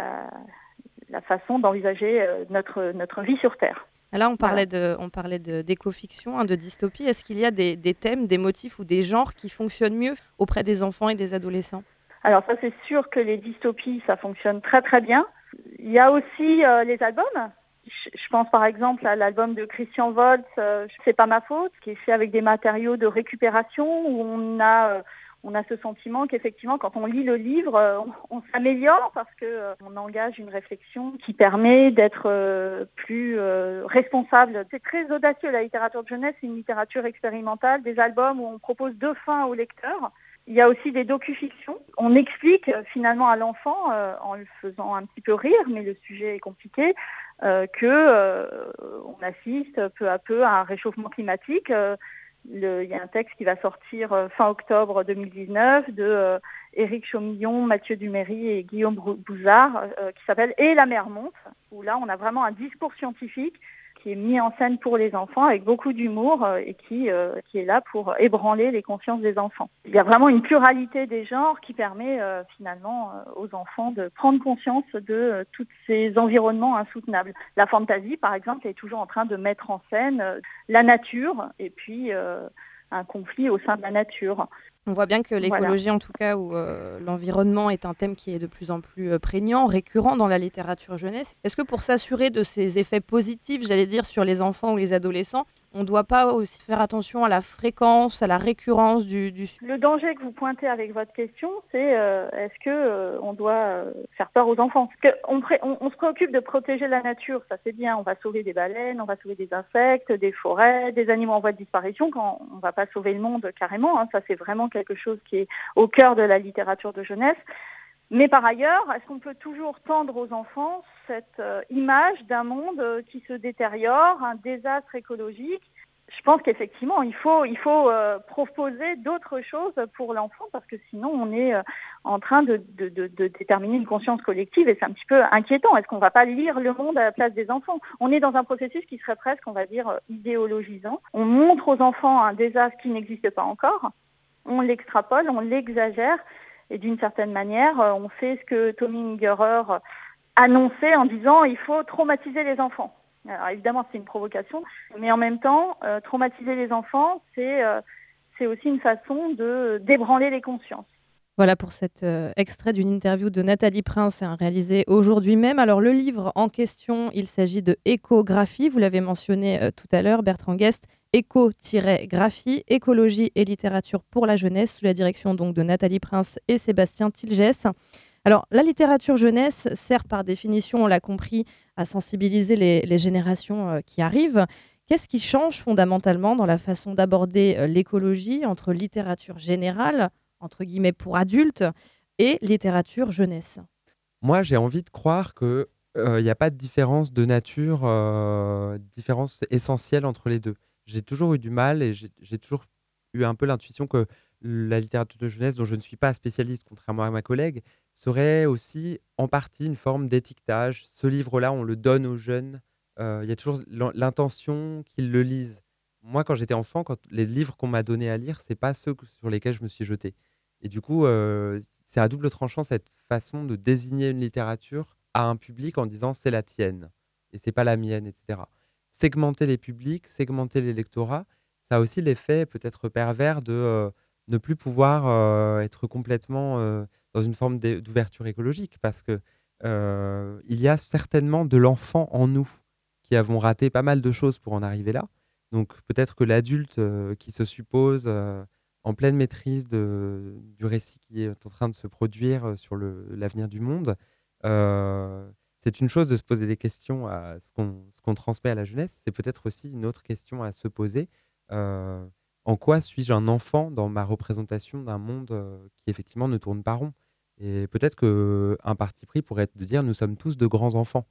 façon d'envisager notre, notre vie sur Terre. Là, on parlait de, on parlait d'éco-fiction, hein, de dystopie. Est-ce qu'il y a des, des thèmes, des motifs ou des genres qui fonctionnent mieux auprès des enfants et des adolescents? Alors ça c'est sûr que les dystopies, ça fonctionne très très bien. Il y a aussi euh, les albums. Je pense par exemple à l'album de Christian Volz, euh, C'est pas ma faute, qui est fait avec des matériaux de récupération où on a euh, on a ce sentiment qu'effectivement, quand on lit le livre, on, s'améliore parce qu'on engage une réflexion qui permet d'être plus responsable. C'est très audacieux la littérature de jeunesse, c'est une littérature expérimentale, des albums où on propose deux fins au lecteur. Il y a aussi des docu-fictions. On explique euh, finalement à l'enfant, euh, en le faisant un petit peu rire, mais le sujet est compliqué, euh, qu'on assiste peu à peu à un réchauffement climatique. il y a un texte qui va sortir fin octobre 2019 de Éric Chaumillon, Mathieu Duméry et Guillaume Bouzard, qui s'appelle Et la mer monte, où là on a vraiment un discours scientifique qui est mis en scène pour les enfants avec beaucoup d'humour euh, et qui, euh, qui est là pour ébranler les consciences des enfants. Il y a vraiment une pluralité des genres qui permet finalement aux enfants de prendre conscience de tous ces environnements insoutenables. La fantasy, par exemple, est toujours en train de mettre en scène la nature et puis un conflit au sein de la nature. On voit bien que l'écologie, en tout cas, ou euh, l'environnement est un thème qui est de plus en plus euh, prégnant, récurrent dans la littérature jeunesse. Est-ce que pour s'assurer de ces effets positifs, j'allais dire, sur les enfants ou les adolescents, on ne doit pas aussi faire attention à la fréquence, à la récurrence du, du... Le danger que vous pointez avec votre question, c'est euh, est-ce que euh, on doit euh, faire peur aux enfants? Parce on, on, se préoccupe de protéger la nature, ça c'est bien, on va sauver des baleines, on va sauver des insectes, des forêts, des animaux en voie de disparition, quand on ne va pas sauver le monde carrément, hein. ça c'est vraiment quelque chose qui est au cœur de la littérature de jeunesse. Mais par ailleurs, est-ce qu'on peut toujours tendre aux enfants cette euh, image d'un monde euh, qui se détériore, un désastre écologique? Je pense qu'effectivement, il faut, euh, proposer d'autres choses pour l'enfant parce que sinon, on est en train de, déterminer une conscience collective et c'est un petit peu inquiétant. Est-ce qu'on ne va pas lire le monde à la place des enfants? On est dans un processus qui serait presque, on va dire, idéologisant. On montre aux enfants un désastre qui n'existe pas encore, on l'extrapole, on l'exagère et d'une certaine manière, euh, on fait ce que Tommy Ungerer annonçait en disant il faut traumatiser les enfants. Alors évidemment, c'est une provocation, mais en même temps, euh, traumatiser les enfants, c'est euh, c'est aussi une façon de débranler les consciences. Voilà pour cet extrait d'une interview de Nathalie Prince réalisée aujourd'hui même. Alors le livre en question, il s'agit de Échographie, vous l'avez mentionné tout à l'heure, Bertrand Guest, éco-graphie, écologie et littérature pour la jeunesse, sous la direction donc de Nathalie Prince et Sébastien Tilgès. Alors, la littérature jeunesse sert par définition, on l'a compris, à sensibiliser les, générations euh, qui arrivent. Qu'est-ce qui change fondamentalement dans la façon d'aborder euh, l'écologie entre littérature générale, entre guillemets pour adultes, et littérature jeunesse Moi, j'ai envie de croire que il euh, n'y a pas de différence de nature, différence essentielle entre les deux j'ai toujours eu du mal et j'ai toujours eu un peu l'intuition que la littérature de jeunesse, dont je ne suis pas spécialiste, contrairement à ma collègue, serait aussi en partie une forme d'étiquetage. Ce livre-là, on le donne aux jeunes. Euh, il y a toujours l'intention qu'ils le lisent. Moi, quand j'étais enfant, quand les livres qu'on m'a donnés à lire, c'est pas ceux sur lesquels je me suis jeté. Et du coup, euh, c'est à double tranchant cette façon de désigner une littérature à un public en disant c'est la tienne et c'est pas la mienne, etc segmenter les publics, segmenter l'électorat, ça a aussi l'effet peut-être pervers de euh, ne plus pouvoir euh, être complètement dans une forme d'ouverture écologique parce que il y a certainement de l'enfant en nous qui avons raté pas mal de choses pour en arriver là. Donc peut-être que l'adulte qui se suppose en pleine maîtrise du récit qui est en train de se produire sur l'avenir du monde, c'est une chose de se poser des questions à ce qu'on transmet à la jeunesse. C'est peut-être aussi une autre question à se poser. Euh, en quoi suis-je un enfant dans ma représentation d'un monde euh, qui effectivement ne tourne pas rond? Et peut-être qu'un parti pris pourrait être de dire nous sommes tous de grands enfants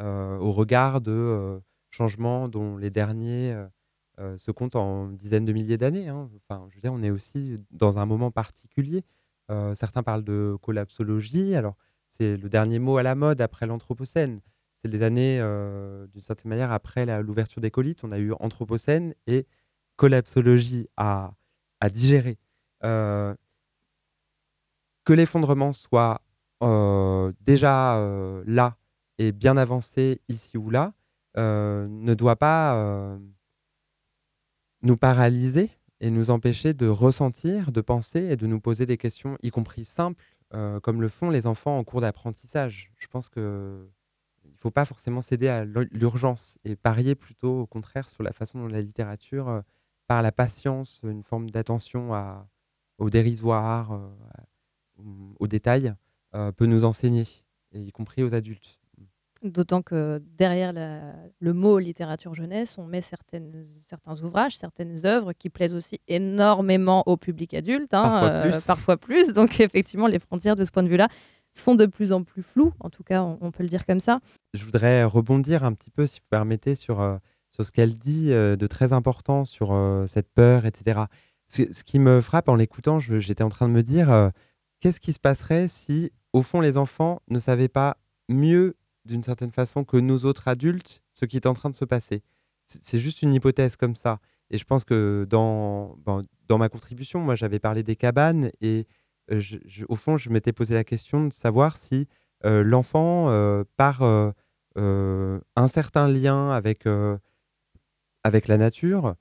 euh, au regard de changements dont les derniers se comptent en dizaines de milliers d'années. Hein. Enfin, je veux dire, on est aussi dans un moment particulier. certains parlent de collapsologie. Alors, c'est le dernier mot à la mode après l'Anthropocène. C'est les années, euh, d'une certaine manière, après l'ouverture des colites. On a eu Anthropocène et collapsologie à, digérer. Euh, que l'effondrement soit euh, déjà là et bien avancé ici ou là ne doit pas nous paralyser et nous empêcher de ressentir, de penser et de nous poser des questions, y compris simples, euh, comme le font les enfants en cours d'apprentissage. Je pense qu'il ne faut pas forcément céder à l'urgence et parier plutôt au contraire sur la façon dont la littérature, euh, par la patience, une forme d'attention au dérisoire, euh, aux détails, peut nous enseigner, y compris aux adultes. D'autant que derrière le mot littérature jeunesse, on met certaines, certains ouvrages, certaines œuvres qui plaisent aussi énormément au public adulte, hein, parfois, euh, plus. Donc effectivement, les frontières de ce point de vue-là sont de plus en plus floues, en tout cas, on, peut le dire comme ça. Je voudrais rebondir un petit peu, si vous permettez, sur, euh, sur ce qu'elle dit euh, de très important sur cette peur, etc. Ce, ce, qui me frappe en l'écoutant, j'étais en train de me dire, qu'est-ce qui se passerait si, au fond, les enfants ne savaient pas mieux d'une certaine façon que nous autres adultes ce qui est en train de se passer. C'est juste une hypothèse comme ça. Et je pense que dans, dans ma contribution, moi j'avais parlé des cabanes et au fond je m'étais posé la question de savoir si l'enfant, par un certain lien avec, avec la nature,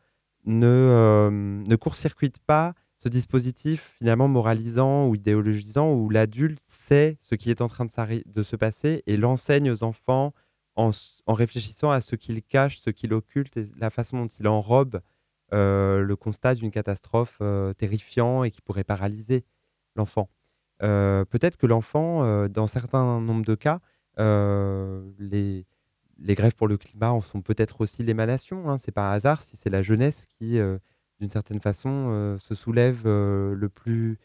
ne, ne court-circuite pas ce dispositif finalement moralisant ou idéologisant où l'adulte sait ce qui est en train de, se passer et l'enseigne aux enfants en, réfléchissant à ce qu'il cache, ce qu'il occulte et la façon dont il enrobe euh, le constat d'une catastrophe euh, terrifiant et qui pourrait paralyser l'enfant. Euh, peut-être que l'enfant, dans certains nombres de cas, les, grèves pour le climat en sont peut-être aussi l'émanation. Hein. C'est pas hasard si c'est la jeunesse qui d'une certaine façon, euh, se soulève euh, le, plus,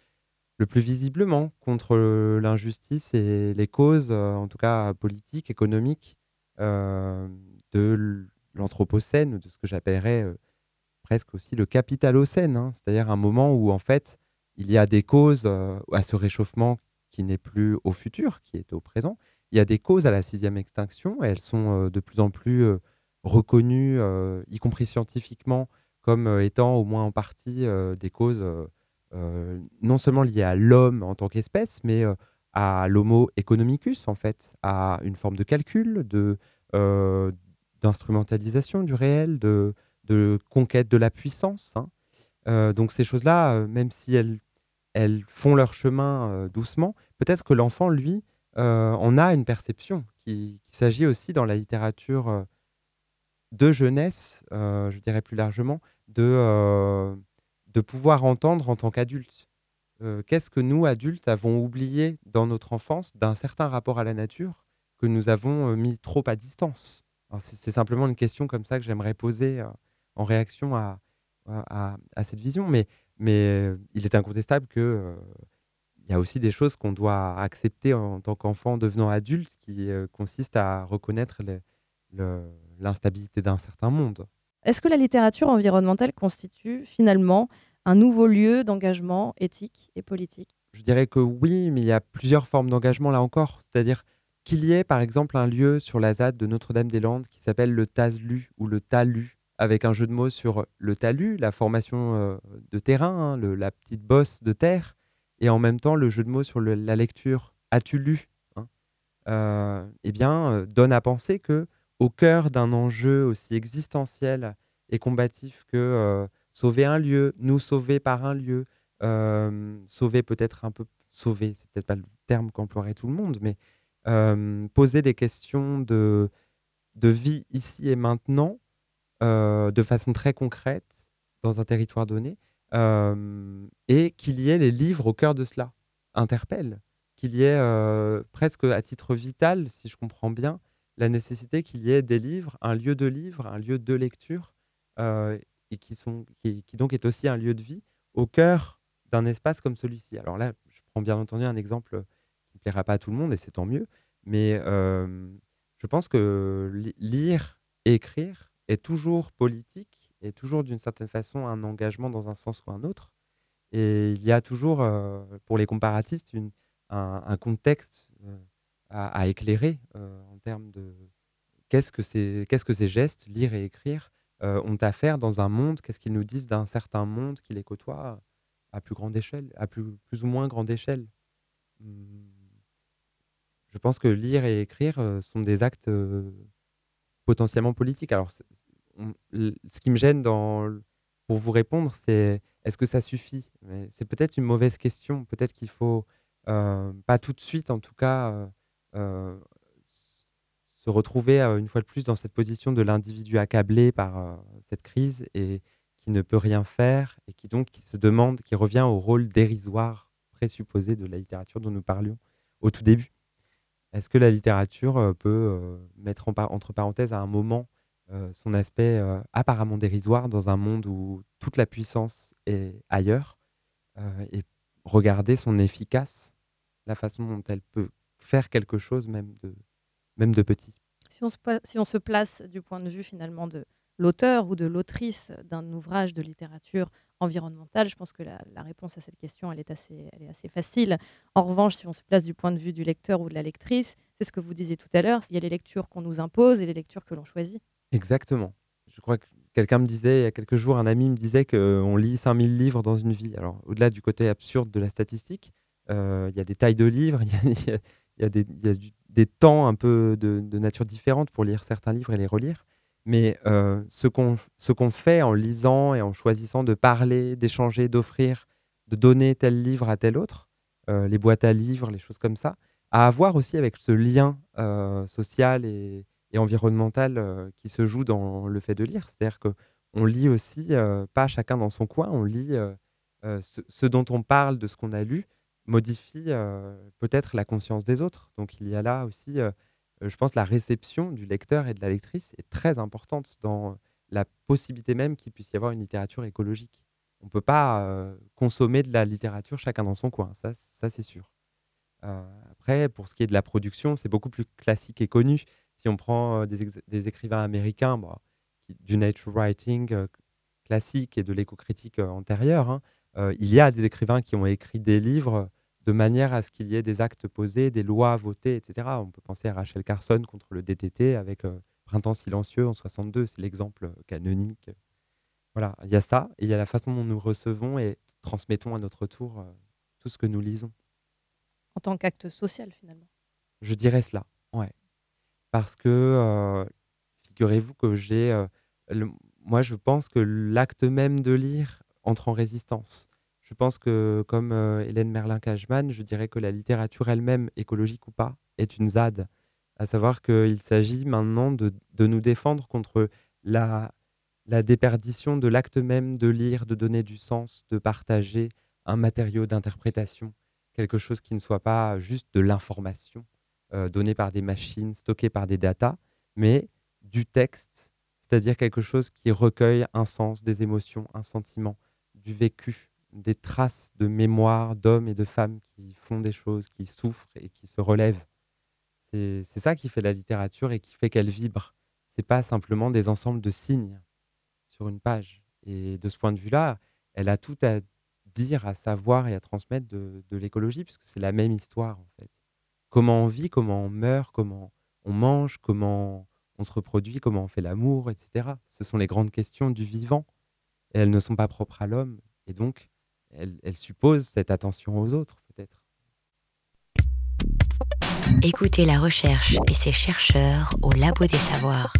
le plus visiblement contre l'injustice et les causes, euh, en tout cas politiques, économiques, de l'anthropocène, de ce que j'appellerais presque aussi le capitalocène, hein. c'est-à-dire un moment où en fait il y a des causes à ce réchauffement qui n'est plus au futur, qui est au présent. Il y a des causes à la sixième extinction, et elles sont de plus en plus reconnues, y compris scientifiquement, comme euh, étant au moins en partie euh, des causes euh, non seulement liées à l'homme en tant qu'espèce, mais à l'homo economicus, en fait, à une forme de calcul, de, d'instrumentalisation du réel, de, de, conquête de la puissance. Hein. donc ces choses-là, même si elles, elles font leur chemin doucement, peut-être que l'enfant, lui, en a une perception, qu'il s'agit aussi dans la littérature de jeunesse, je dirais plus largement, de, euh, de pouvoir entendre en tant qu'adulte. Euh, qu'est-ce que nous, adultes, avons oublié dans notre enfance d'un certain rapport à la nature que nous avons euh, mis trop à distance? C'est simplement une question comme ça que j'aimerais poser en réaction à, à, cette vision. Mais, mais il est incontestable que il y a aussi des choses qu'on doit accepter en tant qu'enfant devenant adulte, qui consistent à reconnaître l'instabilité d'un certain monde. Est-ce que la littérature environnementale constitue finalement un nouveau lieu d'engagement éthique et politique? Je dirais que oui, mais il y a plusieurs formes d'engagement là encore. C'est-à-dire qu'il y ait par exemple un lieu sur la ZAD de Notre-Dame-des-Landes qui s'appelle le TASLU ou le TALU, avec un jeu de mots sur le talus, la formation euh, de terrain, hein, la petite bosse de terre, et en même temps le jeu de mots sur la lecture As-tu lu hein euh, Eh bien, euh, donne à penser que au cœur d'un enjeu aussi existentiel et combatif que euh, sauver un lieu, nous sauver par un lieu, euh, sauver peut-être un peu, sauver, c'est peut-être pas le terme qu'emploierait tout le monde, mais euh, poser des questions de, de vie ici et maintenant de façon très concrète dans un territoire donné, et qu'il y ait les livres au cœur de cela, interpelle, qu'il y ait presque à titre vital, si je comprends bien, la nécessité qu'il y ait des livres, un lieu de livres, un lieu de lecture, euh, et qui, sont, qui, donc est aussi un lieu de vie au cœur d'un espace comme celui-ci. Alors là, je prends bien entendu un exemple qui ne plaira pas à tout le monde, et c'est tant mieux, mais euh, je pense que lire et écrire est toujours politique, et toujours d'une certaine façon un engagement dans un sens ou un autre. Et il y a toujours, euh, pour les comparatistes, une, un, contexte à, éclairer euh, en termes de qu'est-ce que, c'est, qu'est-ce que ces gestes, lire et écrire, euh, ont à faire dans un monde, qu'est-ce qu'ils nous disent d'un certain monde qui les côtoie à plus grande échelle, à plus, plus ou moins grande échelle? Hum, je pense que lire et écrire euh, sont des actes potentiellement politiques. Alors, ce qui me gêne dans, pour vous répondre, c'est est-ce que ça suffit? C'est peut-être une mauvaise question. Peut-être qu'il faut, pas tout de suite en tout cas, se retrouver euh, une fois de plus dans cette position de l'individu accablé par euh, cette crise et qui ne peut rien faire et qui donc qui se demande, qui revient au rôle dérisoire présupposé de la littérature dont nous parlions au tout début. Est-ce que la littérature peut mettre entre parenthèses à un moment son aspect apparemment dérisoire dans un monde où toute la puissance est ailleurs et regarder son efficace, la façon dont elle peut faire quelque chose même de, même de petit. Si on, se, si on se place du point de vue finalement de l'auteur ou de l'autrice d'un ouvrage de littérature environnementale Je pense que la, réponse à cette question, elle est, assez, elle est assez facile. En revanche, si on se place du point de vue du lecteur ou de la lectrice, c'est ce que vous disiez tout à l'heure, il y a les lectures qu'on nous impose et les lectures que l'on choisit. Exactement. Je crois que quelqu'un me disait, il y a quelques jours, un ami me disait qu'on lit 5000 livres dans une vie. Alors, au-delà du côté absurde de la statistique, euh, il y a des tailles de livres, il y a, des, temps un peu de, nature différente pour lire certains livres et les relire. Mais euh, ce qu'on fait en lisant et en choisissant de parler, d'échanger, d'offrir, de donner tel livre à tel autre, euh, les boîtes à livres, les choses comme ça, à avoir aussi avec ce lien social et, et environnemental qui se joue dans le fait de lire. C'est-à-dire qu'on lit aussi, pas chacun dans son coin, on lit ce, dont on parle, de ce qu'on a lu, modifie peut-être la conscience des autres. Donc il y a là aussi, je pense, la réception du lecteur et de la lectrice est très importante dans la possibilité même qu'il puisse y avoir une littérature écologique. On ne peut pas consommer de la littérature chacun dans son coin, ça, ça c'est sûr. après, pour ce qui est de la production, c'est beaucoup plus classique et connu. Si on prend des, écrivains américains, du nature writing classique et de l'éco-critique antérieure, hein, il y a des écrivains qui ont écrit des livres de manière à ce qu'il y ait des actes posés, des lois votées, etc. On peut penser à Rachel Carson contre le DTT avec Printemps silencieux en 62, c'est l'exemple canonique. Voilà, il y a ça, et il y a la façon dont nous recevons et transmettons à notre tour tout ce que nous lisons. En tant qu'acte social, finalement. Je dirais cela, ouais. Parce que, figurez-vous que j'ai... moi, je pense que l'acte même de lire entre en résistance. Je pense que, comme Hélène Merlin-Cashman, je dirais que la littérature elle-même, écologique ou pas, est une ZAD. À savoir qu'il s'agit maintenant de, nous défendre contre la, la déperdition de l'acte même de lire, de donner du sens, de partager un matériau d'interprétation, quelque chose qui ne soit pas juste de l'information euh, donnée par des machines, stockée par des datas, mais du texte, c'est-à-dire quelque chose qui recueille un sens, des émotions, un sentiment, du vécu, des traces de mémoire d'hommes et de femmes qui font des choses, qui souffrent et qui se relèvent. C'est ça qui fait la littérature et qui fait qu'elle vibre. C'est pas simplement des ensembles de signes sur une page. Et de ce point de vue-là, elle a tout à dire, à savoir et à transmettre de, de l'écologie, puisque c'est la même histoire en fait. Comment on vit, comment on meurt, comment on mange, comment on se reproduit, comment on fait l'amour, etc. Ce sont les grandes questions du vivant. Et elles ne sont pas propres à l'homme. Et donc, elle, suppose cette attention aux autres, peut-être. Écoutez la recherche et ses chercheurs au Labo des Savoirs.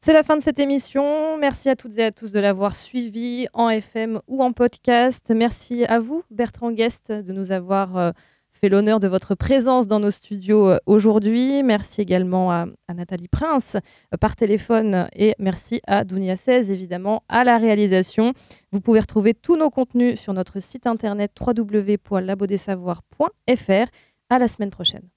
C'est la fin de cette émission. Merci à toutes et à tous de l'avoir suivi en FM ou en podcast. Merci à vous, Bertrand Guest, de nous avoir euh, fait l'honneur de votre présence dans nos studios euh, aujourd'hui. Merci également à, Nathalie Prince euh, par téléphone et merci à Dounia 16 évidemment à la réalisation. Vous pouvez retrouver tous nos contenus sur notre site internet www.labodesavoirs.fr. À la semaine prochaine.